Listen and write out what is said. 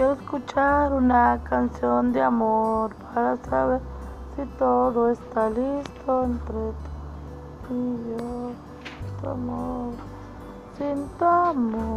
Quiero escuchar una canción de amor para saber si todo está listo entre tú y yo. Tu amor, sin tu amor,